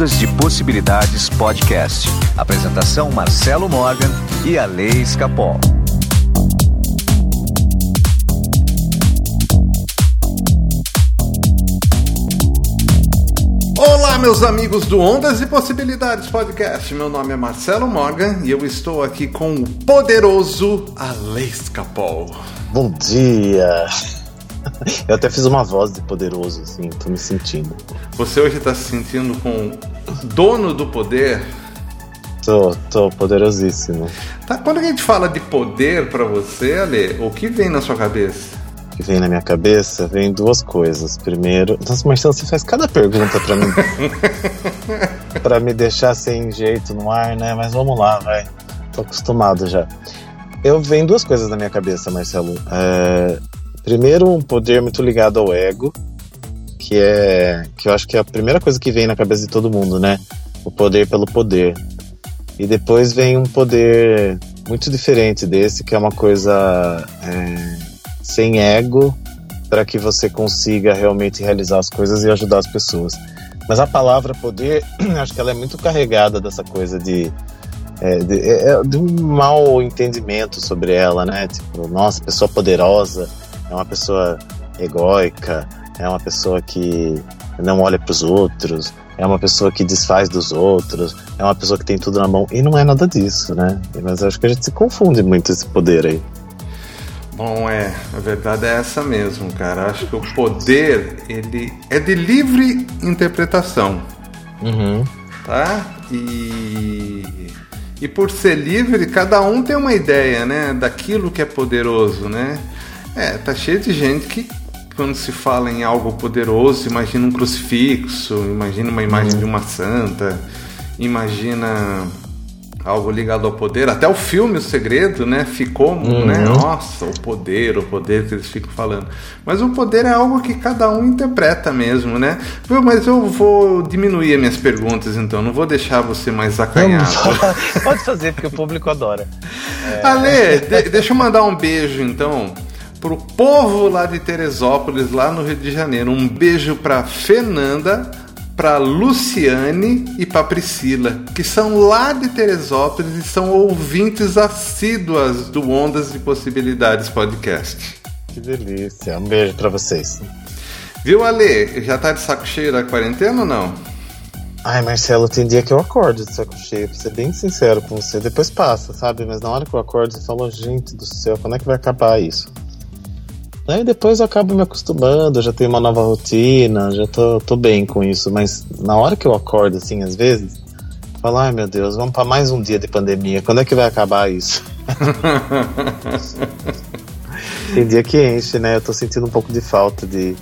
Ondas de Possibilidades Podcast. Apresentação Marcelo Morgan e a Lei Escapol. Olá, meus amigos do Ondas e Possibilidades Podcast. Meu nome é Marcelo Morgan e eu estou aqui com o poderoso Alex Capol. Bom dia! Eu até fiz uma voz de poderoso, assim, tô me sentindo. Você hoje tá se sentindo com dono do poder? Tô, tô poderosíssimo. Tá, quando a gente fala de poder para você, Ale, o que vem na sua cabeça? O que vem na minha cabeça vem duas coisas. Primeiro, nossa, Marcelo, você faz cada pergunta para mim. para me deixar sem jeito no ar, né? Mas vamos lá, vai. Tô acostumado já. Eu venho duas coisas na minha cabeça, Marcelo. É, Primeiro, um poder muito ligado ao ego, que é que eu acho que é a primeira coisa que vem na cabeça de todo mundo, né? O poder pelo poder. E depois vem um poder muito diferente desse, que é uma coisa é, sem ego, para que você consiga realmente realizar as coisas e ajudar as pessoas. Mas a palavra poder, acho que ela é muito carregada dessa coisa de é, de, é, é, de, um mau entendimento sobre ela, né? Tipo, nossa, pessoa poderosa é uma pessoa egóica, é uma pessoa que não olha para os outros, é uma pessoa que desfaz dos outros, é uma pessoa que tem tudo na mão. E não é nada disso, né? Mas acho que a gente se confunde muito esse poder aí. Bom, é, a verdade é essa mesmo, cara. Acho que o poder, ele é de livre interpretação. Uhum. Tá? E, e por ser livre, cada um tem uma ideia, né? Daquilo que é poderoso, né? É, tá cheio de gente que quando se fala em algo poderoso, imagina um crucifixo, imagina uma imagem uhum. de uma santa, imagina algo ligado ao poder. Até o filme O Segredo, né? Ficou, uhum. né? Nossa, o poder, o poder que eles ficam falando. Mas o poder é algo que cada um interpreta mesmo, né? Mas eu vou diminuir as minhas perguntas, então. Não vou deixar você mais acanhado. Pode fazer, porque o público adora. É... Ale, de deixa eu mandar um beijo, então pro povo lá de Teresópolis, lá no Rio de Janeiro. Um beijo para Fernanda, para Luciane e para Priscila, que são lá de Teresópolis e são ouvintes assíduas do Ondas de Possibilidades podcast. Que delícia. Um beijo para vocês. Viu, Ale? Já tá de saco cheio da quarentena ou não? Ai, Marcelo, tem dia que eu acordo de saco cheio, pra ser bem sincero com você. Depois passa, sabe? Mas na hora que eu acordo, eu falo, gente do céu, quando é que vai acabar isso? Aí depois eu acabo me acostumando, já tenho uma nova rotina, já tô, tô bem com isso. Mas na hora que eu acordo, assim, às vezes, falo, ai meu Deus, vamos para mais um dia de pandemia. Quando é que vai acabar isso? Tem dia que enche, né? Eu tô sentindo um pouco de falta de.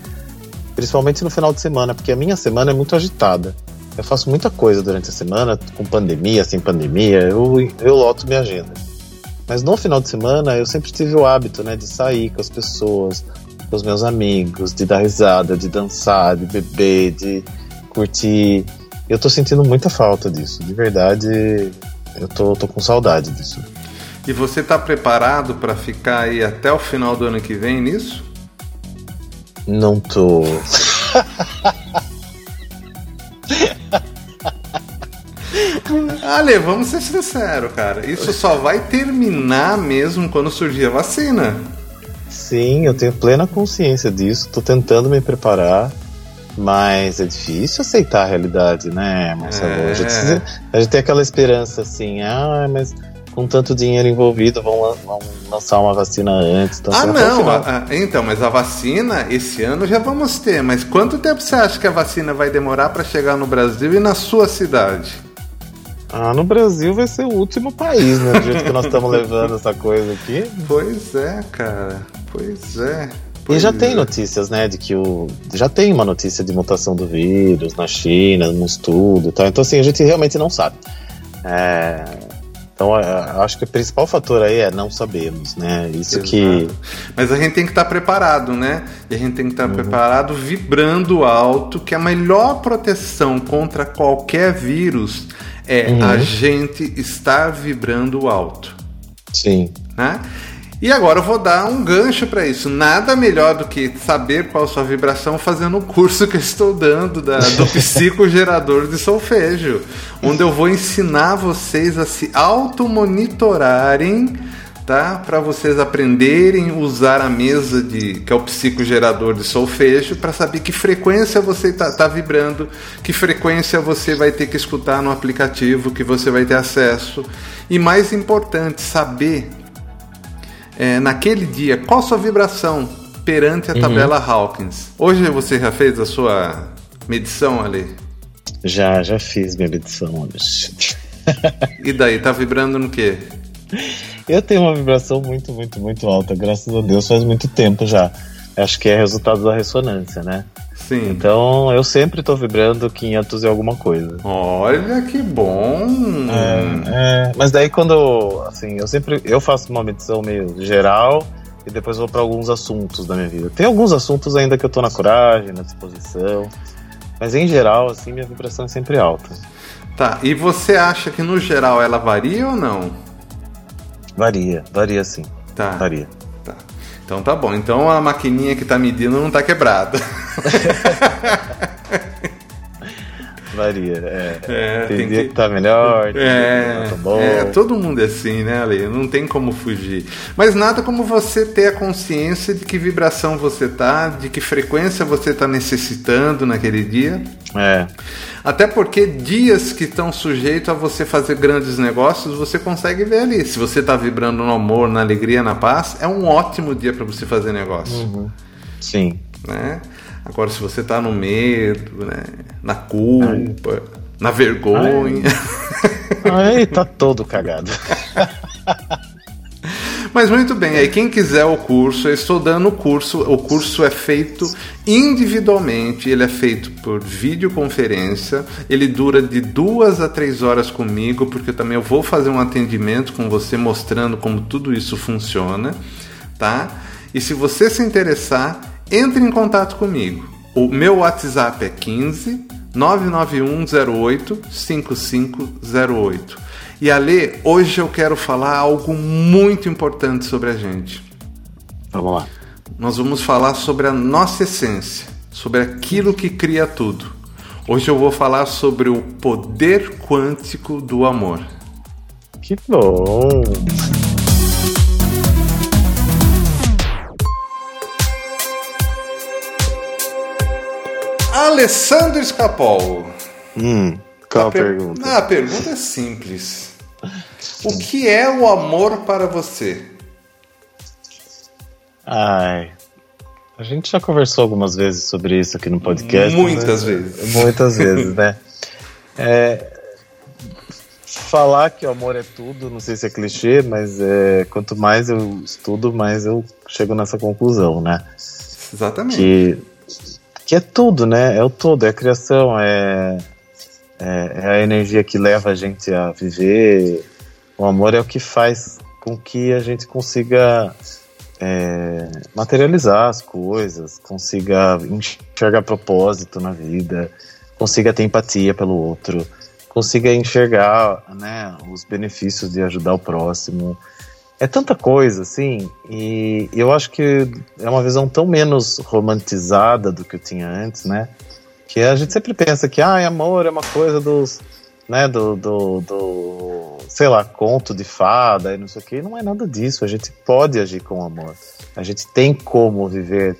Principalmente no final de semana, porque a minha semana é muito agitada. Eu faço muita coisa durante a semana, com pandemia, sem pandemia, eu, eu loto minha agenda. Mas no final de semana eu sempre tive o hábito, né, de sair com as pessoas, com os meus amigos, de dar risada, de dançar, de beber, de curtir. Eu tô sentindo muita falta disso, de verdade. Eu tô, tô com saudade disso. E você tá preparado para ficar aí até o final do ano que vem nisso? Não tô. Ale, vamos ser sinceros, cara. Isso só vai terminar mesmo quando surgir a vacina. Sim, eu tenho plena consciência disso. Tô tentando me preparar. Mas é difícil aceitar a realidade, né, Marcelo? É. A, gente, a, gente, tem aquela esperança assim, ah, mas com tanto dinheiro envolvido, vão, vão lançar uma vacina antes. Então ah, não. A, a, então, mas a vacina, esse ano já vamos ter. Mas quanto tempo você acha que a vacina vai demorar para chegar no Brasil e na sua cidade? Ah, no Brasil vai ser o último país, né? Do jeito que nós estamos levando essa coisa aqui. Pois é, cara. Pois é. Pois e já é. tem notícias, né, de que o. Já tem uma notícia de mutação do vírus na China, no estudo e tal. Então, assim, a gente realmente não sabe. É... Então, acho que o principal fator aí é não sabemos, né? Isso Exato. que. Mas a gente tem que estar preparado, né? E a gente tem que estar uhum. preparado vibrando alto, que a melhor proteção contra qualquer vírus é uhum. a gente estar vibrando alto. Sim. Né? E agora eu vou dar um gancho para isso. Nada melhor do que saber qual a sua vibração fazendo o curso que eu estou dando da, do psicogerador de solfejo, onde eu vou ensinar vocês a se automonitorarem tá? Para vocês aprenderem a usar a mesa de que é o psicogerador de solfejo para saber que frequência você está tá vibrando, que frequência você vai ter que escutar no aplicativo que você vai ter acesso e mais importante saber é, naquele dia qual sua vibração perante a uhum. tabela Hawkins. Hoje você já fez a sua medição ali? Já, já fiz minha medição hoje. e daí, tá vibrando no quê? Eu tenho uma vibração muito, muito, muito alta, graças a Deus, faz muito tempo já. Acho que é resultado da ressonância, né? Sim. Então eu sempre tô vibrando 500 e alguma coisa. Olha que bom! É, é, mas daí quando, assim, eu sempre eu faço uma medição meio geral e depois vou para alguns assuntos da minha vida. Tem alguns assuntos ainda que eu tô na coragem, na disposição, mas em geral, assim, minha vibração é sempre alta. Tá, e você acha que no geral ela varia ou não? Varia, varia sim. Tá. Varia. Então tá bom. Então a maquininha que tá medindo não tá quebrada. Varia, é. é tem, tem dia que... que tá melhor, tem é, dia que tá bom. É, todo mundo é assim, né, Ale? Não tem como fugir. Mas nada como você ter a consciência de que vibração você tá, de que frequência você tá necessitando naquele dia. É. Até porque dias que estão sujeitos a você fazer grandes negócios, você consegue ver ali. Se você está vibrando no amor, na alegria, na paz, é um ótimo dia para você fazer negócio. Uhum. Sim. Né? Agora, se você está no medo, né? na culpa, Ai. na vergonha. Ai, Ai tá todo cagado. Mas muito bem, aí quem quiser o curso, eu estou dando o curso. O curso é feito individualmente, ele é feito por videoconferência, ele dura de duas a três horas comigo, porque também eu vou fazer um atendimento com você mostrando como tudo isso funciona, tá? E se você se interessar, entre em contato comigo. O meu WhatsApp é 15 99108 5508. E Ale, hoje eu quero falar algo muito importante sobre a gente. Vamos lá. Nós vamos falar sobre a nossa essência, sobre aquilo que cria tudo. Hoje eu vou falar sobre o poder quântico do amor. Que bom! Alessandro Escapol. Hum, qual a, per... pergunta? Ah, a pergunta é simples. O que é o amor para você? Ai. A gente já conversou algumas vezes sobre isso aqui no podcast. Muitas vezes. Muitas vezes, né? É, falar que o amor é tudo, não sei se é clichê, mas é, quanto mais eu estudo, mais eu chego nessa conclusão, né? Exatamente. Que, que é tudo, né? É o todo, é a criação, é, é, é a energia que leva a gente a viver, o amor é o que faz com que a gente consiga é, materializar as coisas, consiga enxergar propósito na vida, consiga ter empatia pelo outro, consiga enxergar né, os benefícios de ajudar o próximo. É tanta coisa, assim, e eu acho que é uma visão tão menos romantizada do que eu tinha antes, né? Que a gente sempre pensa que, ah, amor é uma coisa dos né, do, do, do, sei lá, conto de fada e não sei o que, não é nada disso. A gente pode agir com amor. A gente tem como viver,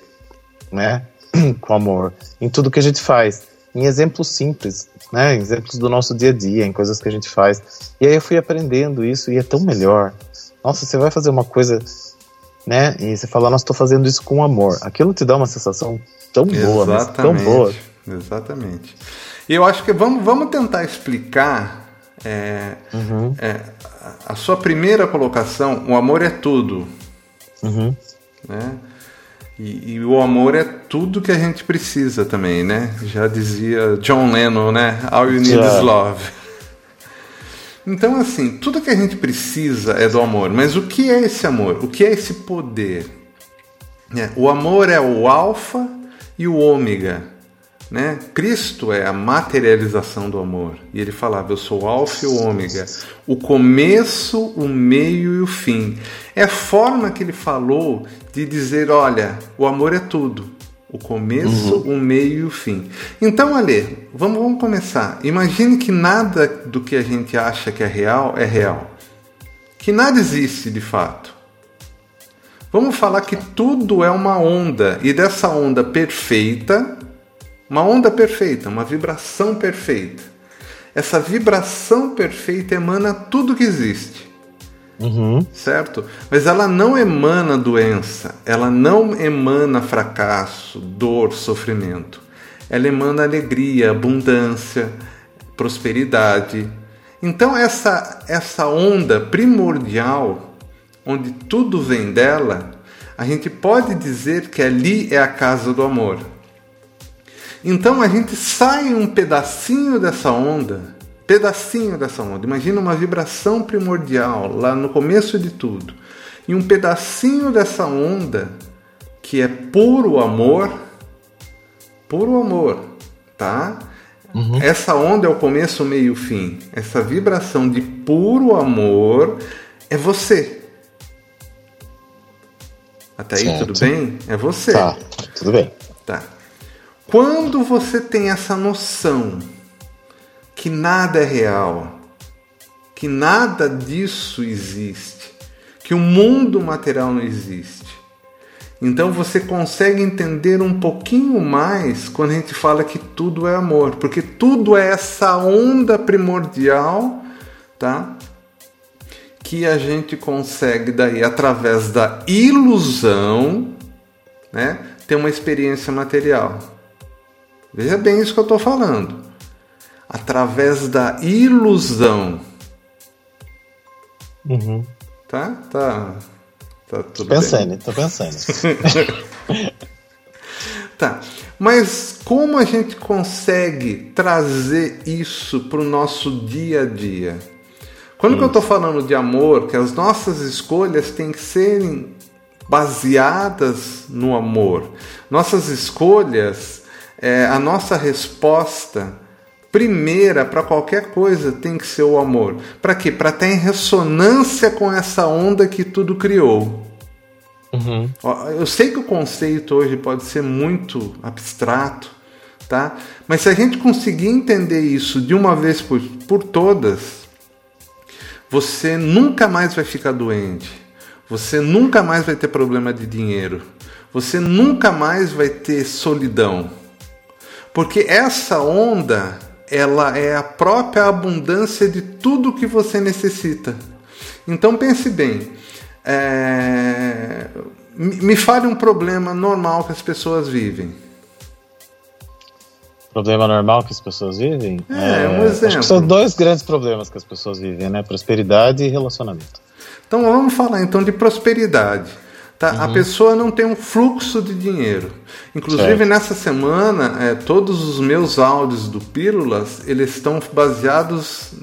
né, com amor em tudo que a gente faz. Em exemplos simples, né, em exemplos do nosso dia a dia, em coisas que a gente faz. E aí eu fui aprendendo isso e é tão melhor. Nossa, você vai fazer uma coisa, né, e você fala, nossa, estou fazendo isso com amor. Aquilo te dá uma sensação tão boa, tão boa. Exatamente. E eu acho que vamos, vamos tentar explicar é, uhum. é, a sua primeira colocação, o amor é tudo. Uhum. Né? E, e, o amor é tudo que a gente precisa também, né? Já dizia John Lennon, né? All you need yeah. is love. Então, assim, tudo que a gente precisa é do amor. Mas o que é esse amor? O que é esse poder? É, o amor é o alfa e o ômega Né? Cristo é a materialização do amor. E ele falava: Eu sou o Alfa e o Ômega, o começo, o meio e o fim. É a forma que ele falou de dizer: Olha, o amor é tudo. O começo, uhum. o meio e o fim. Então, Ale, vamos, vamos começar. Imagine que nada do que a gente acha que é real é real. Que nada existe de fato. Vamos falar que tudo é uma onda e dessa onda perfeita uma onda perfeita, uma vibração perfeita. Essa vibração perfeita emana tudo que existe. Uhum. Certo? Mas ela não emana doença, ela não emana fracasso, dor, sofrimento. Ela emana alegria, abundância, prosperidade. Então essa essa onda primordial, onde tudo vem dela, a gente pode dizer que ali é a casa do amor. Então a gente sai um pedacinho dessa onda, pedacinho dessa onda. Imagina uma vibração primordial lá no começo de tudo. E um pedacinho dessa onda que é puro amor, puro amor, tá? Uhum. Essa onda é o começo, meio e fim. Essa vibração de puro amor é você. Até aí certo. tudo bem? É você. Tá, tudo bem. Tá. Quando você tem essa noção que nada é real, que nada disso existe, que o mundo material não existe, então você consegue entender um pouquinho mais quando a gente fala que tudo é amor, porque tudo é essa onda primordial, tá? Que a gente consegue daí através da ilusão, né, ter uma experiência material. Veja bem isso que eu estou falando. Através da ilusão. Uhum. Tá? Tá. Tá tudo pensando, bem. tô pensando. tá. Mas como a gente consegue trazer isso para o nosso dia a dia? Quando que eu estou falando de amor, que as nossas escolhas têm que serem baseadas no amor. Nossas escolhas é, a nossa resposta primeira para qualquer coisa tem que ser o amor. Para quê? Para ter em ressonância com essa onda que tudo criou. Uhum. Eu sei que o conceito hoje pode ser muito abstrato, tá? Mas se a gente conseguir entender isso de uma vez por, por todas, você nunca mais vai ficar doente. Você nunca mais vai ter problema de dinheiro. Você nunca mais vai ter solidão. Porque essa onda, ela é a própria abundância de tudo que você necessita. Então pense bem, é... me fale um problema normal que as pessoas vivem. Problema normal que as pessoas vivem? É, é um exemplo. São dois grandes problemas que as pessoas vivem, né? Prosperidade e relacionamento. Então vamos falar então de prosperidade. Tá? Uhum. A pessoa não tem um fluxo de dinheiro. Inclusive certo. nessa semana, é, todos os meus áudios do Pílulas eles estão baseados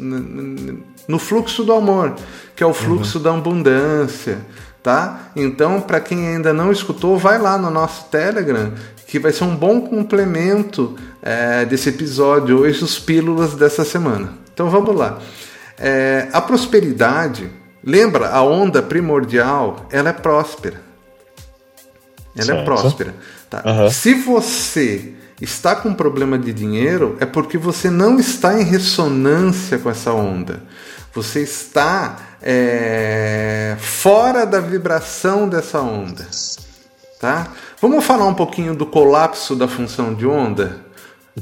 no fluxo do amor, que é o fluxo uhum. da abundância. Tá? Então, para quem ainda não escutou, vai lá no nosso Telegram, que vai ser um bom complemento é, desse episódio hoje, os Pílulas dessa semana. Então vamos lá. É, a prosperidade, lembra, a onda primordial, ela é próspera. Ela é certo. é próspera. Tá? Uhum. Se você está com problema de dinheiro, é porque você não está em ressonância com essa onda. Você está é, fora da vibração dessa onda. Tá? Vamos falar um pouquinho do colapso da função de onda?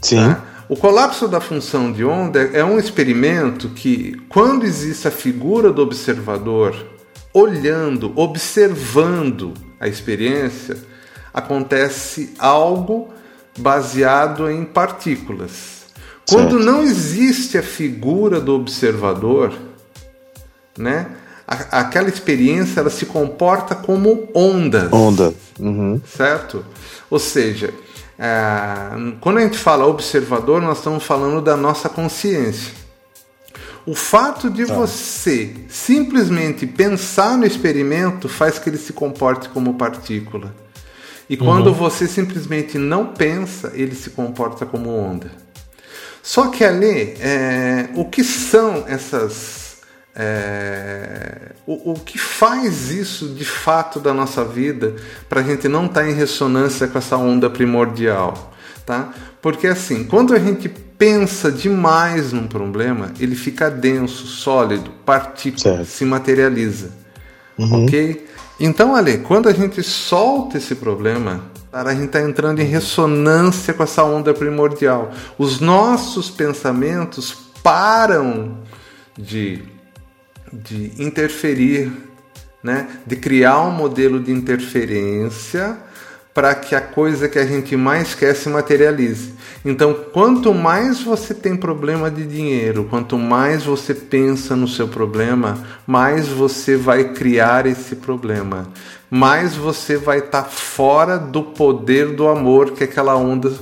Sim. Tá? O colapso da função de onda é um experimento que, quando existe a figura do observador olhando, observando a experiência, acontece algo baseado em partículas. Quando certo. não existe a figura do observador, né? aquela experiência ela se comporta como ondas. Onda. Uhum. Certo? Ou seja, é, quando a gente fala observador, nós estamos falando da nossa consciência. O fato de tá. você simplesmente pensar no experimento faz que ele se comporte como partícula. E quando uhum. você simplesmente não pensa, ele se comporta como onda. Só que ali, é, o que são essas. É, o, o que faz isso de fato da nossa vida para a gente não estar tá em ressonância com essa onda primordial? Tá? Porque assim, quando a gente pensa demais num problema, ele fica denso, sólido, partícula, se materializa. Uhum. Ok? Então, Ale, quando a gente solta esse problema, a gente está entrando em ressonância com essa onda primordial. Os nossos pensamentos param de, de interferir, né? de criar um modelo de interferência para que a coisa que a gente mais quer se materialize. Então, quanto mais você tem problema de dinheiro, quanto mais você pensa no seu problema, mais você vai criar esse problema. Mais você vai estar tá fora do poder do amor, que é aquela onda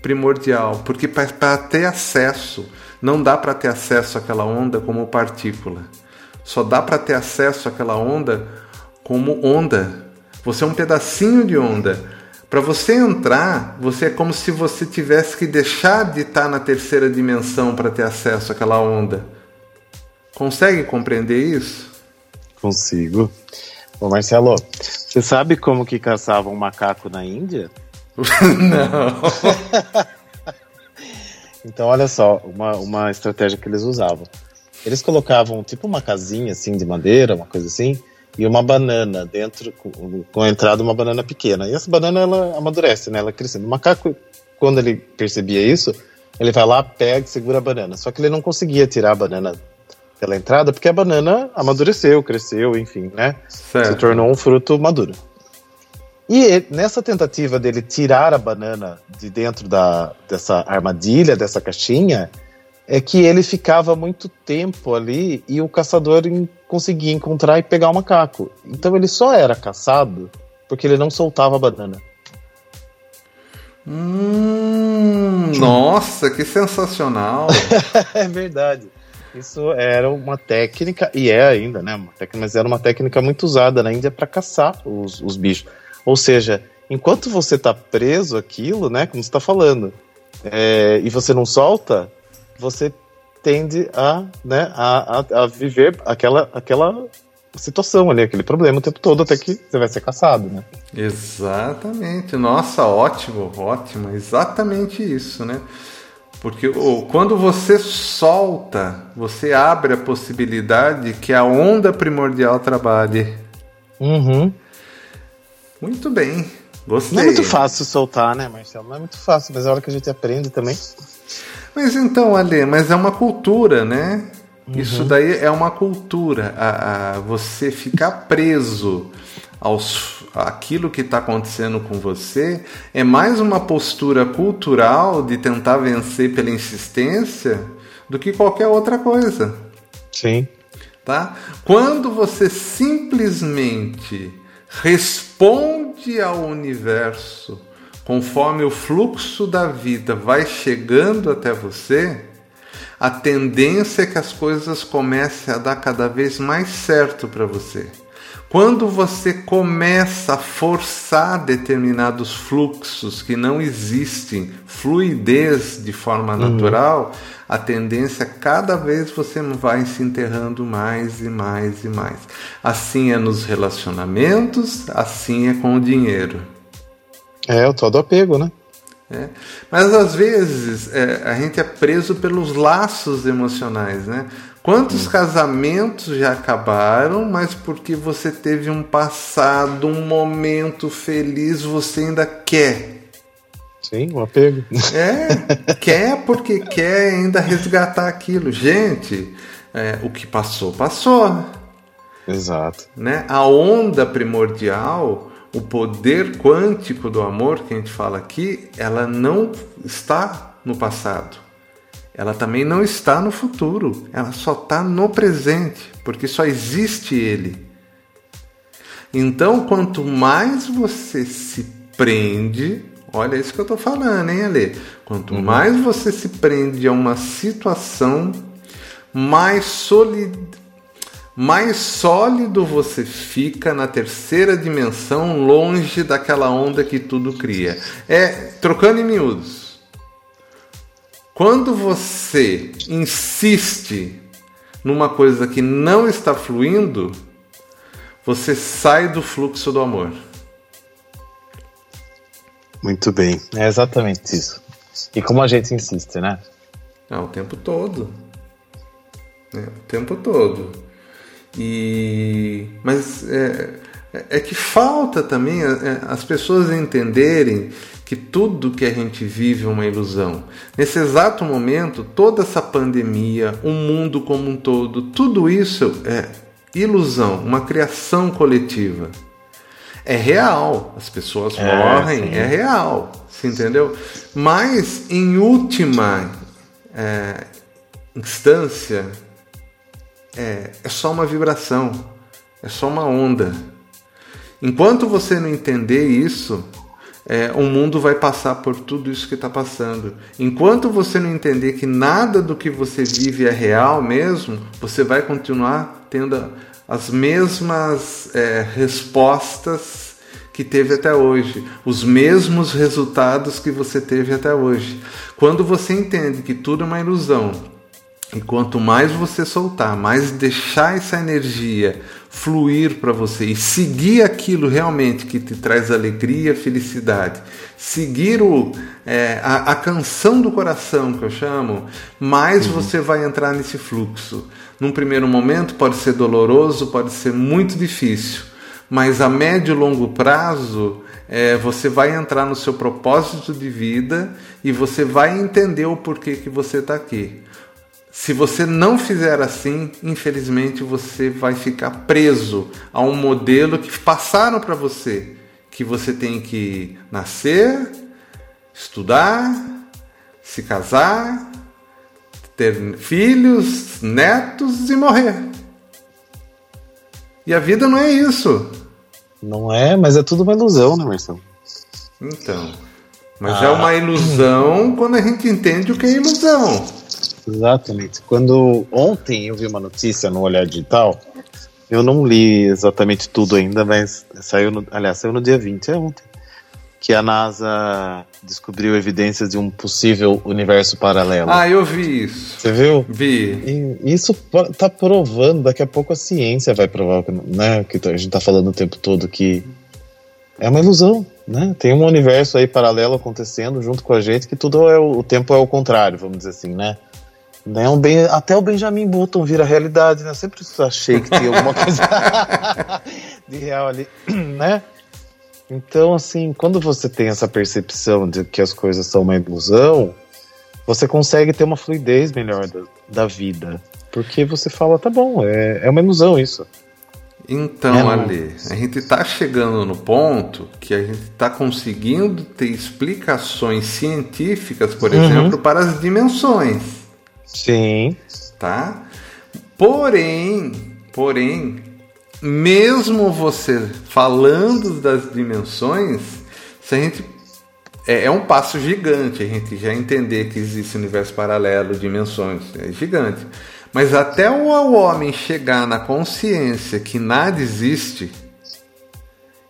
primordial. Porque para ter acesso, não dá para ter acesso àquela onda como partícula. Só dá para ter acesso àquela onda como onda. Você é um pedacinho de onda. Para você entrar, você é como se você tivesse que deixar de estar na terceira dimensão para ter acesso àquela onda. Consegue compreender isso? Consigo. Ô Marcelo, você sabe como que caçavam um macaco na Índia? Não. então, olha só, uma, uma estratégia que eles usavam. Eles colocavam tipo uma casinha assim de madeira, uma coisa assim, e uma banana dentro, com, com a entrada uma banana pequena. E essa banana ela amadurece, né? Ela crescendo. O macaco, quando ele percebia isso, ele vai lá, pega e segura a banana. Só que ele não conseguia tirar a banana pela entrada porque a banana amadureceu, cresceu, enfim, né? Certo. Se tornou um fruto maduro. E nessa tentativa dele tirar a banana de dentro da, dessa armadilha, dessa caixinha, é que ele ficava muito tempo ali e o caçador conseguia encontrar e pegar o macaco. Então ele só era caçado porque ele não soltava a banana. Hum, nossa, que sensacional! é verdade. Isso era uma técnica, e é ainda, né? Uma técnica, mas era uma técnica muito usada na Índia para caçar os, os bichos. Ou seja, enquanto você está preso aquilo, né? Como você está falando, é, e você não solta, você tende a, né, a, a, a, viver aquela, aquela situação ali, aquele problema o tempo todo até que você vai ser caçado, né? Exatamente. Nossa, ótimo, ótimo. Exatamente isso, né? Porque oh, quando você solta, você abre a possibilidade que a onda primordial trabalhe. Uhum. Muito bem. Gostei. Não é muito fácil soltar, né, Marcelo? Não é muito fácil, mas é hora que a gente aprende também. Mas então, Ale, mas é uma cultura, né? Uhum. Isso daí é uma cultura. A, a você ficar preso aos aquilo que está acontecendo com você é mais uma postura cultural de tentar vencer pela insistência do que qualquer outra coisa. Sim. Tá? Quando você simplesmente responde ao universo conforme o fluxo da vida vai chegando até você, a tendência é que as coisas comecem a dar cada vez mais certo para você. Quando você começa a forçar determinados fluxos que não existem, fluidez de forma uhum. natural, a tendência é cada vez você vai se enterrando mais e mais e mais. Assim é nos relacionamentos, assim é com o dinheiro. É, o todo apego, né? É. Mas às vezes é, a gente é preso pelos laços emocionais, né? Quantos hum. casamentos já acabaram, mas porque você teve um passado, um momento feliz, você ainda quer. Sim, o apego. É, quer porque quer ainda resgatar aquilo. Gente, é, o que passou, passou. Exato. Né? A onda primordial o poder quântico do amor que a gente fala aqui, ela não está no passado. Ela também não está no futuro. Ela só está no presente, porque só existe ele. Então, quanto mais você se prende, olha isso que eu estou falando, hein, Ale? Quanto uhum. mais você se prende a uma situação, mais solid mais sólido você fica na terceira dimensão, longe daquela onda que tudo cria. É, trocando em miúdos. Quando você insiste numa coisa que não está fluindo, você sai do fluxo do amor. Muito bem, é exatamente isso. E como a gente insiste, né? Não, o tempo todo. É, o tempo todo. E mas é, é que falta também é, as pessoas entenderem que tudo que a gente vive é uma ilusão. Nesse exato momento, toda essa pandemia, o mundo como um todo, tudo isso é ilusão, uma criação coletiva. É real, as pessoas é, morrem, sim. é real, você entendeu? Mas, em última é, instância, é, é só uma vibração, é só uma onda. Enquanto você não entender isso, é, o mundo vai passar por tudo isso que está passando. Enquanto você não entender que nada do que você vive é real mesmo, você vai continuar tendo as mesmas é, respostas que teve até hoje, os mesmos resultados que você teve até hoje. Quando você entende que tudo é uma ilusão, e quanto mais você soltar, mais deixar essa energia fluir para você e seguir aquilo realmente que te traz alegria, felicidade, seguir o, é, a, a, canção do coração que eu chamo, mais uhum. você vai entrar nesse fluxo. Num primeiro momento pode ser doloroso, pode ser muito difícil, mas a médio e longo prazo é, você vai entrar no seu propósito de vida e você vai entender o porquê que você está aqui. Se você não fizer assim, infelizmente você vai ficar preso a um modelo que passaram para você, que você tem que nascer, estudar, se casar, ter filhos, netos e morrer. E a vida não é isso. Não é, mas é tudo uma ilusão, né, Marcelo? Então. Mas ah. é uma ilusão quando a gente entende o que é ilusão. Exatamente. Quando ontem eu vi uma notícia no Olhar Digital, eu não li exatamente tudo ainda, mas saiu no, aliás, saiu no dia 20, é ontem, que a NASA descobriu evidências de um possível universo paralelo. Ah, eu vi isso. Você viu? Vi. E isso tá provando, daqui a pouco a ciência vai provar, né, que a gente tá falando o tempo todo que é uma ilusão, né? Tem um universo aí paralelo acontecendo junto com a gente que tudo é o, o tempo é o contrário, vamos dizer assim, né? Né? Um bem, até o Benjamin Button vira realidade, né? Eu sempre achei que tinha alguma coisa de real ali, né? Então, assim, quando você tem essa percepção de que as coisas são uma ilusão, você consegue ter uma fluidez melhor da, da vida. Porque você fala, tá bom, é, é uma ilusão isso. Então, é, Ale, a gente está chegando no ponto que a gente está conseguindo ter explicações científicas, por uhum. exemplo, para as dimensões. Sim. Tá? Porém, porém, mesmo você falando das dimensões, se a gente é, é, um passo gigante a gente já entender que existe universo paralelo, dimensões, é gigante. Mas até o homem chegar na consciência que nada existe,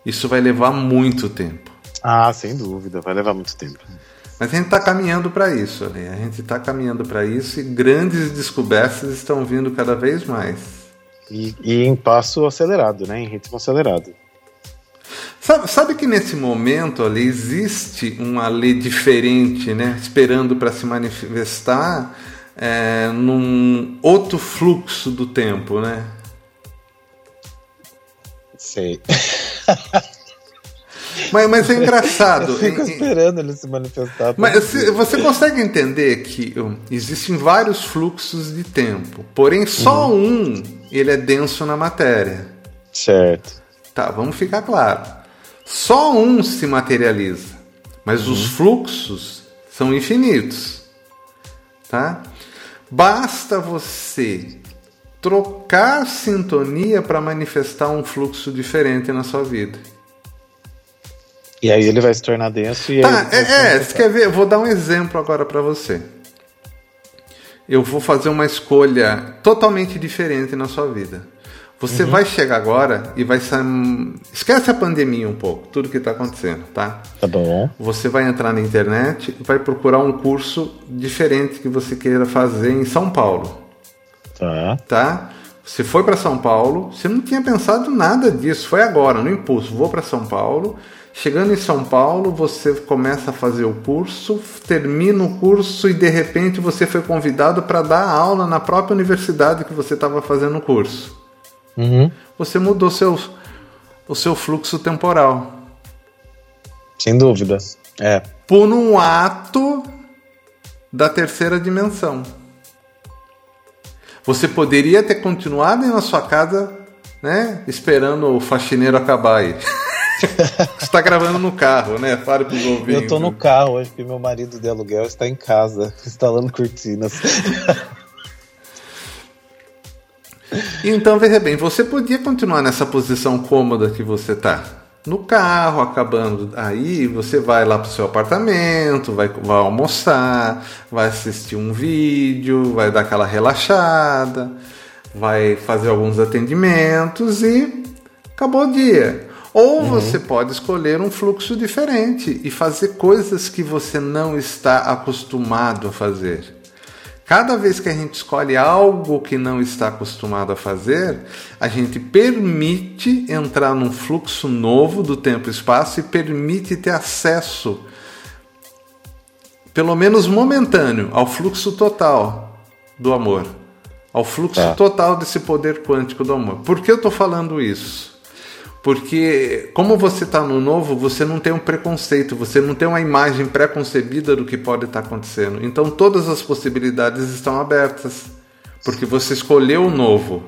isso vai levar muito tempo. Ah, sem dúvida, vai levar muito tempo. Mas a gente está caminhando para isso, né? a gente está caminhando para isso e grandes descobertas estão vindo cada vez mais. E, e em passo acelerado, né? em ritmo acelerado. Sabe, sabe, que nesse momento ali existe uma lei diferente, né? esperando para se manifestar é, num outro fluxo do tempo, né? Sei. Mas, mas é engraçado. Eu fico esperando ele se manifestar. Mas se, você consegue entender que existem vários fluxos de tempo, porém só uhum. um ele é denso na matéria. Certo. Tá, vamos ficar claro. Só um se materializa, mas uhum. os fluxos são infinitos. Tá? Basta você trocar sintonia para manifestar um fluxo diferente na sua vida. E aí ele vai se tornar denso e tá, é, é você quer ver? Eu vou dar um exemplo agora para você. Eu vou fazer uma escolha totalmente diferente na sua vida. Você uhum. vai chegar agora e vai sair. Esquece a pandemia um pouco, tudo que está acontecendo, tá? Tá bom. Você vai entrar na internet e vai procurar um curso diferente que você queira fazer em São Paulo. Tá. Tá? Você foi para São Paulo, você não tinha pensado nada disso, foi agora, no impulso. Vou para São Paulo. Chegando em São Paulo, você começa a fazer o curso, termina o curso e de repente você foi convidado para dar aula na própria universidade que você estava fazendo o curso. Uhum. Você mudou seu, o seu fluxo temporal. Sem dúvida. É. Por um ato da terceira dimensão. Você poderia ter continuado na sua casa, né? Esperando o faxineiro acabar aí. Você está gravando no carro, né? Fale para os ouvintes. Eu estou no carro hoje, porque meu marido de aluguel está em casa, instalando cortinas. Então, veja bem, você podia continuar nessa posição cômoda que você está. No carro, acabando aí, você vai lá para o seu apartamento, vai, vai almoçar, vai assistir um vídeo, vai dar aquela relaxada, vai fazer alguns atendimentos e acabou o dia. Ou uhum. você pode escolher um fluxo diferente e fazer coisas que você não está acostumado a fazer. Cada vez que a gente escolhe algo que não está acostumado a fazer, a gente permite entrar num fluxo novo do tempo e espaço e permite ter acesso, pelo menos momentâneo, ao fluxo total do amor, ao fluxo é. total desse poder quântico do amor. Por que eu estou falando isso? Porque, como você está no novo, você não tem um preconceito, você não tem uma imagem pré-concebida do que pode estar tá acontecendo. Então, todas as possibilidades estão abertas, porque você escolheu o novo.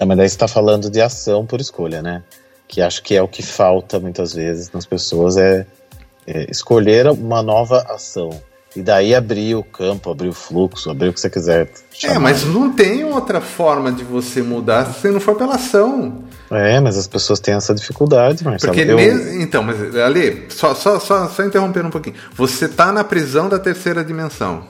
É, mas daí você está falando de ação por escolha, né? Que acho que é o que falta muitas vezes nas pessoas é, é escolher uma nova ação. E daí abrir o campo, abrir o fluxo, abrir o que você quiser. Chamar. É, mas não tem outra forma de você mudar se não for pela ação. É, mas as pessoas têm essa dificuldade, Marcelo. Porque eu... mesmo, então, mas ali, só, só, só, só interrompendo um pouquinho. Você está na prisão da terceira dimensão.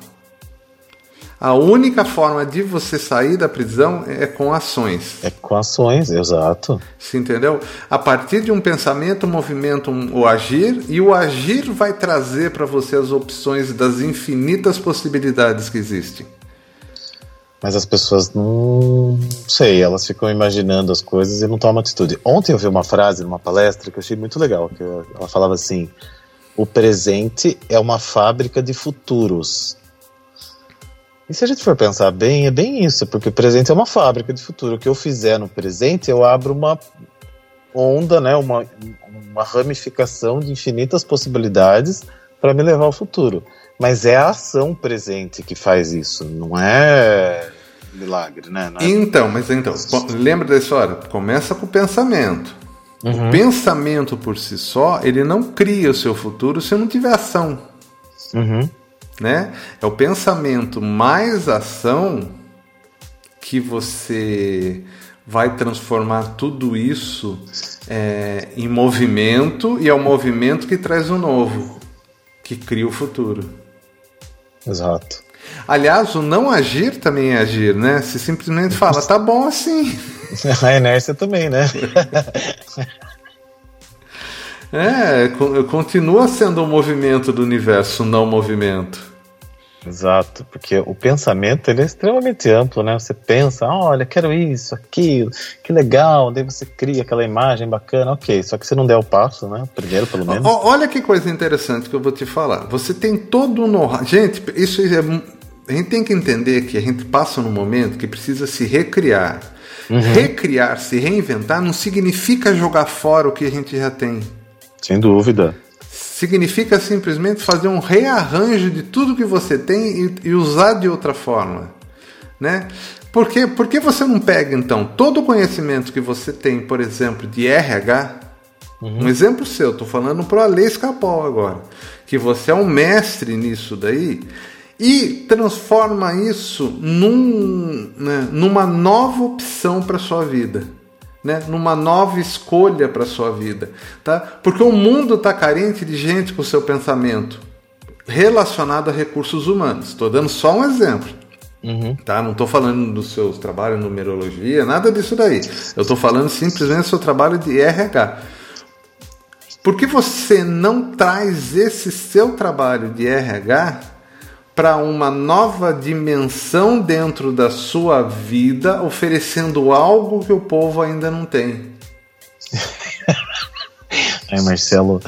A única forma de você sair da prisão é com ações. É com ações, exato. Você entendeu? A partir de um pensamento, um movimento, um, o agir, e o agir vai trazer para você as opções das infinitas possibilidades que existem. Mas as pessoas não sei, elas ficam imaginando as coisas e não tomam atitude. Ontem eu vi uma frase numa palestra que eu achei muito legal, que ela falava assim: "O presente é uma fábrica de futuros". E se a gente for pensar bem, é bem isso, porque o presente é uma fábrica de futuro. O que eu fizer no presente, eu abro uma onda, né, uma, uma ramificação de infinitas possibilidades para me levar ao futuro. Mas é a ação presente que faz isso, não é milagre, né? É... Então, mas então, lembra da história? Começa com o pensamento. Uhum. O pensamento por si só, ele não cria o seu futuro se não tiver ação. Uhum. Né? É o pensamento mais ação que você vai transformar tudo isso é, em movimento e é o movimento que traz o novo, que cria o futuro. Exato. Aliás, o não agir também é agir, né? Se simplesmente fala, tá bom assim. A inércia também, né? é, continua sendo um movimento do universo, não movimento. Exato, porque o pensamento ele é extremamente amplo, né? Você pensa, olha, quero isso, aquilo, que legal, daí você cria aquela imagem bacana, ok, só que você não der o passo, né? Primeiro, pelo menos. Olha que coisa interessante que eu vou te falar. Você tem todo o know-how. Gente, isso é. A gente tem que entender que a gente passa num momento que precisa se recriar. Uhum. Recriar, se reinventar, não significa jogar fora o que a gente já tem. Sem dúvida significa simplesmente fazer um rearranjo de tudo que você tem e, e usar de outra forma, né? Por que, por que você não pega então todo o conhecimento que você tem, por exemplo, de RH, uhum. um exemplo seu, estou falando para o Ale Escapol agora, que você é um mestre nisso daí, e transforma isso num, né, numa nova opção para sua vida né, numa nova escolha para sua vida, tá? Porque o mundo está carente de gente com seu pensamento relacionado a recursos humanos. Estou dando só um exemplo, Uhum. Tá? Não estou falando dos seus trabalhos em numerologia, nada disso daí. Eu estou falando simplesmente do seu trabalho de RH. Por que você não traz esse seu trabalho de RH para uma nova dimensão dentro da sua vida, oferecendo algo que o povo ainda não tem? Ai, Marcelo,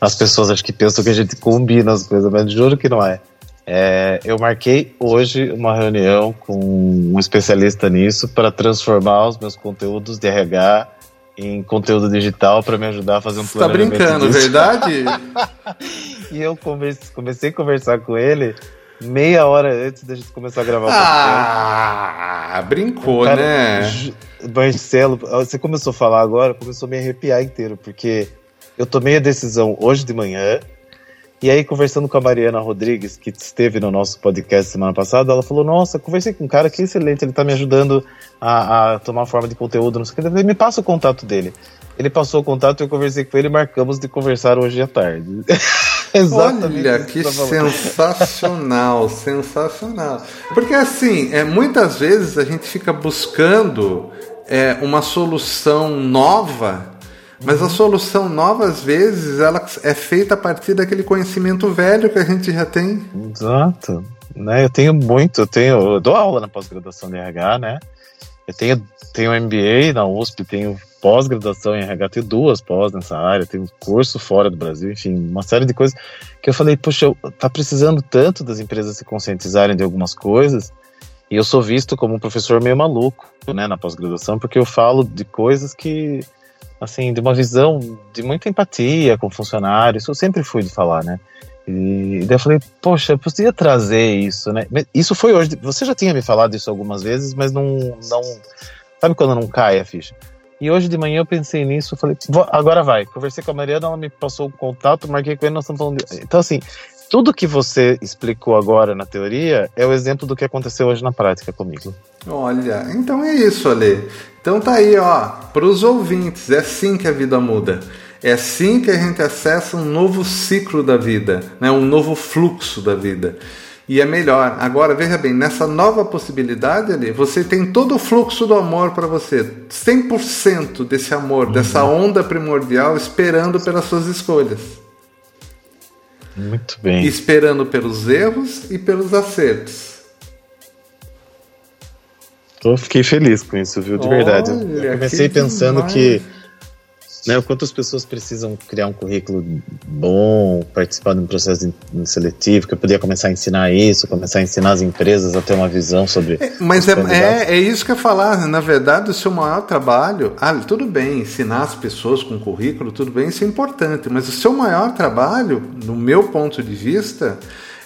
as pessoas acho que pensam que a gente combina as coisas, mas juro que não é. É, eu marquei hoje uma reunião com um especialista nisso para transformar os meus conteúdos de RH em conteúdo digital para me ajudar a fazer um plano. Tá brincando, disso. verdade? e eu comecei, comecei a conversar com ele meia hora antes da gente começar a gravar o Ah, brincou, Cara, né? Marcelo, você começou a falar agora, começou a me arrepiar inteiro, porque eu tomei a decisão hoje de manhã e aí, conversando com a Mariana Rodrigues, que esteve no nosso podcast semana passada, ela falou: Nossa, conversei com um cara que é excelente, ele está me ajudando a, a, tomar forma de conteúdo, não sei o que. Falei, me passa o contato dele. Ele passou o contato, eu conversei com ele e marcamos de conversar hoje à tarde. Exatamente. Olha, que sensacional, sensacional. Porque assim, é, muitas vezes a gente fica buscando é, uma solução nova mas a solução nova, às vezes, ela é feita a partir daquele conhecimento velho que a gente já tem. Exato. Né, eu tenho muito, eu tenho, eu dou aula na pós-graduação de RH, né? Eu tenho, tenho MBA na USP, tenho pós-graduação em RH, tenho duas pós nessa área, tenho curso fora do Brasil, enfim, uma série de coisas que eu falei, poxa, tá precisando tanto das empresas se conscientizarem de algumas coisas, e eu sou visto como um professor meio maluco, né, na pós-graduação, porque eu falo de coisas que assim, de uma visão de muita empatia com funcionários. Eu sempre fui de falar, né? E daí eu falei, poxa, eu podia trazer isso, né? Isso foi hoje. Você já tinha me falado isso algumas vezes, mas não. não sabe quando não cai a ficha? E hoje de manhã eu pensei nisso, falei, agora vai. Conversei com a Mariana, ela me passou o contato, marquei com ele, nós estamos falando. De... Então, assim, tudo que você explicou agora na teoria é o exemplo do que aconteceu hoje na prática comigo. Olha, então é isso, Ale. Então tá aí, ó, para os ouvintes, é assim que a vida muda. É assim que a gente acessa um novo ciclo da vida, né? um novo fluxo da vida. E é melhor. Agora, veja bem, nessa nova possibilidade ali, você tem todo o fluxo do amor para você. 100% desse amor, uhum. dessa onda primordial esperando pelas suas escolhas. Muito bem. Esperando pelos erros e pelos acertos. Eu fiquei feliz com isso, viu? De Olha, verdade. Eu comecei pensando demais. que né, quantas pessoas precisam criar um currículo bom, participar de um processo seletivo, que eu podia começar a ensinar isso, começar a ensinar as empresas a ter uma visão sobre. É, mas é, é, é, isso que eu ia falar. Na verdade, o seu maior trabalho. Ah, tudo bem, ensinar as pessoas com currículo, tudo bem, isso é importante. Mas o seu maior trabalho, no meu ponto de vista,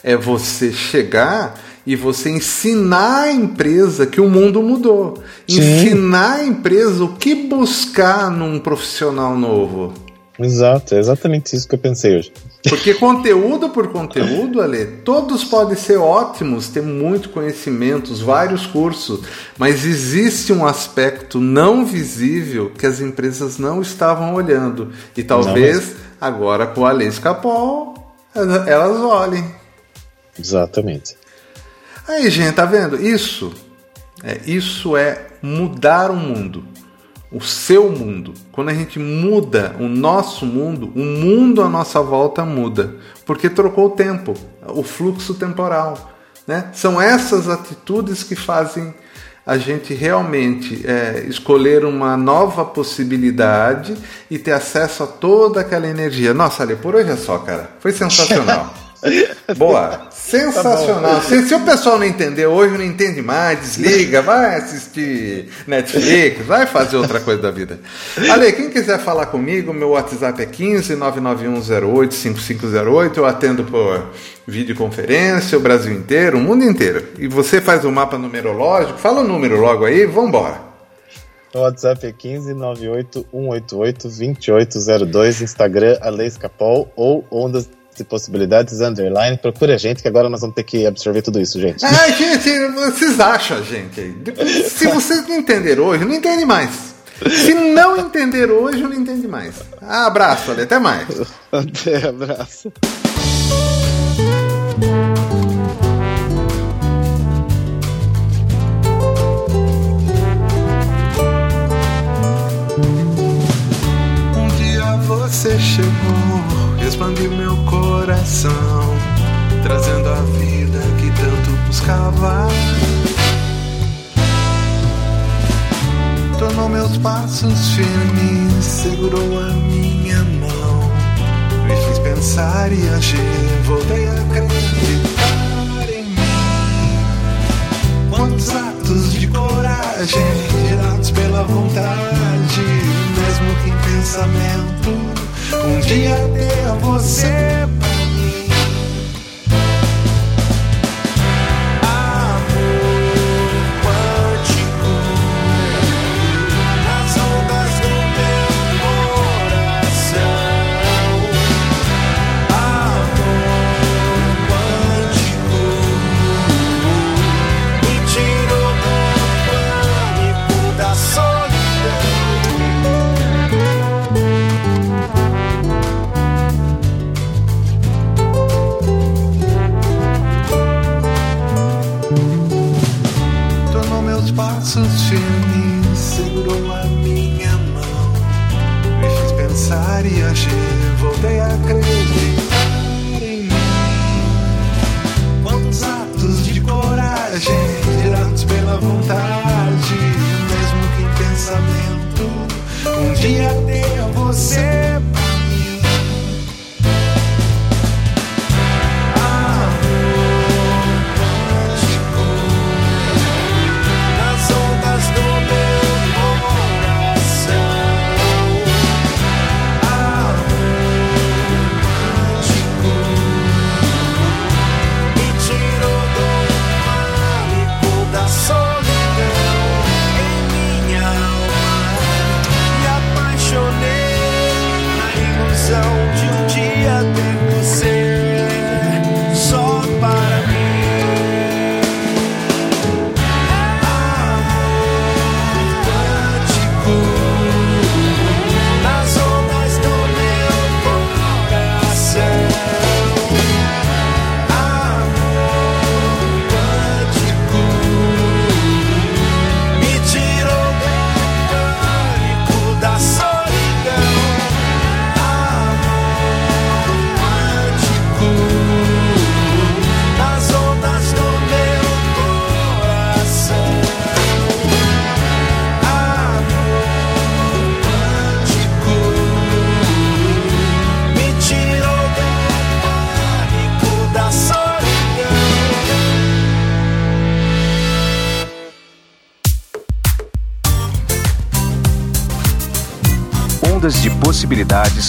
é você chegar e você ensinar a empresa que o mundo mudou. Sim. Ensinar a empresa o que buscar num profissional novo. Exato, é exatamente isso que eu pensei hoje. Porque conteúdo por conteúdo, Ale, todos podem ser ótimos, ter muito conhecimentos, vários cursos, mas existe um aspecto não visível que as empresas não estavam olhando. E talvez não, mas... agora com a Ale Escapol elas olhem. Exatamente. Aí, gente, tá vendo? Isso é, isso é mudar o mundo, o seu mundo. Quando a gente muda o nosso mundo, o mundo à nossa volta muda, porque trocou o tempo, o fluxo temporal. Né? São essas atitudes que fazem a gente realmente é, escolher uma nova possibilidade e ter acesso a toda aquela energia. Nossa, ali, por hoje é só, cara. Foi sensacional. Boa. Sensacional. Tá se, se, o pessoal não entender hoje, não entende mais, desliga, vai assistir Netflix, vai fazer outra coisa da vida. Ale, quem quiser falar comigo, meu WhatsApp é 15 99108 5508. Eu atendo por videoconferência, o Brasil inteiro, o mundo inteiro. E você faz o um mapa numerológico, fala o número logo aí, vambora. O WhatsApp é 15 98 188 2802, Instagram Ale Escapol ou Ondas e possibilidades underline. Procure a gente, que agora nós vamos ter que absorver tudo isso, gente. É, gente, vocês acham, gente. Se vocês não entenderam hoje, não entende mais. Se não entender hoje, não entende mais. Abraço, Ale, até mais. Até, abraço. Um dia você chegou expande meu coração, trazendo a vida que tanto buscava. Tornou meus passos firmes, segurou a minha mão, me fez pensar e agir, voltei a acreditar em mim. Quantos atos de coragem gerados pela vontade, mesmo que em pensamento um dia ter você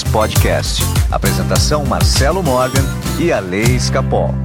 Podcast. Apresentação Marcelo Morgan e a Lei Escapol.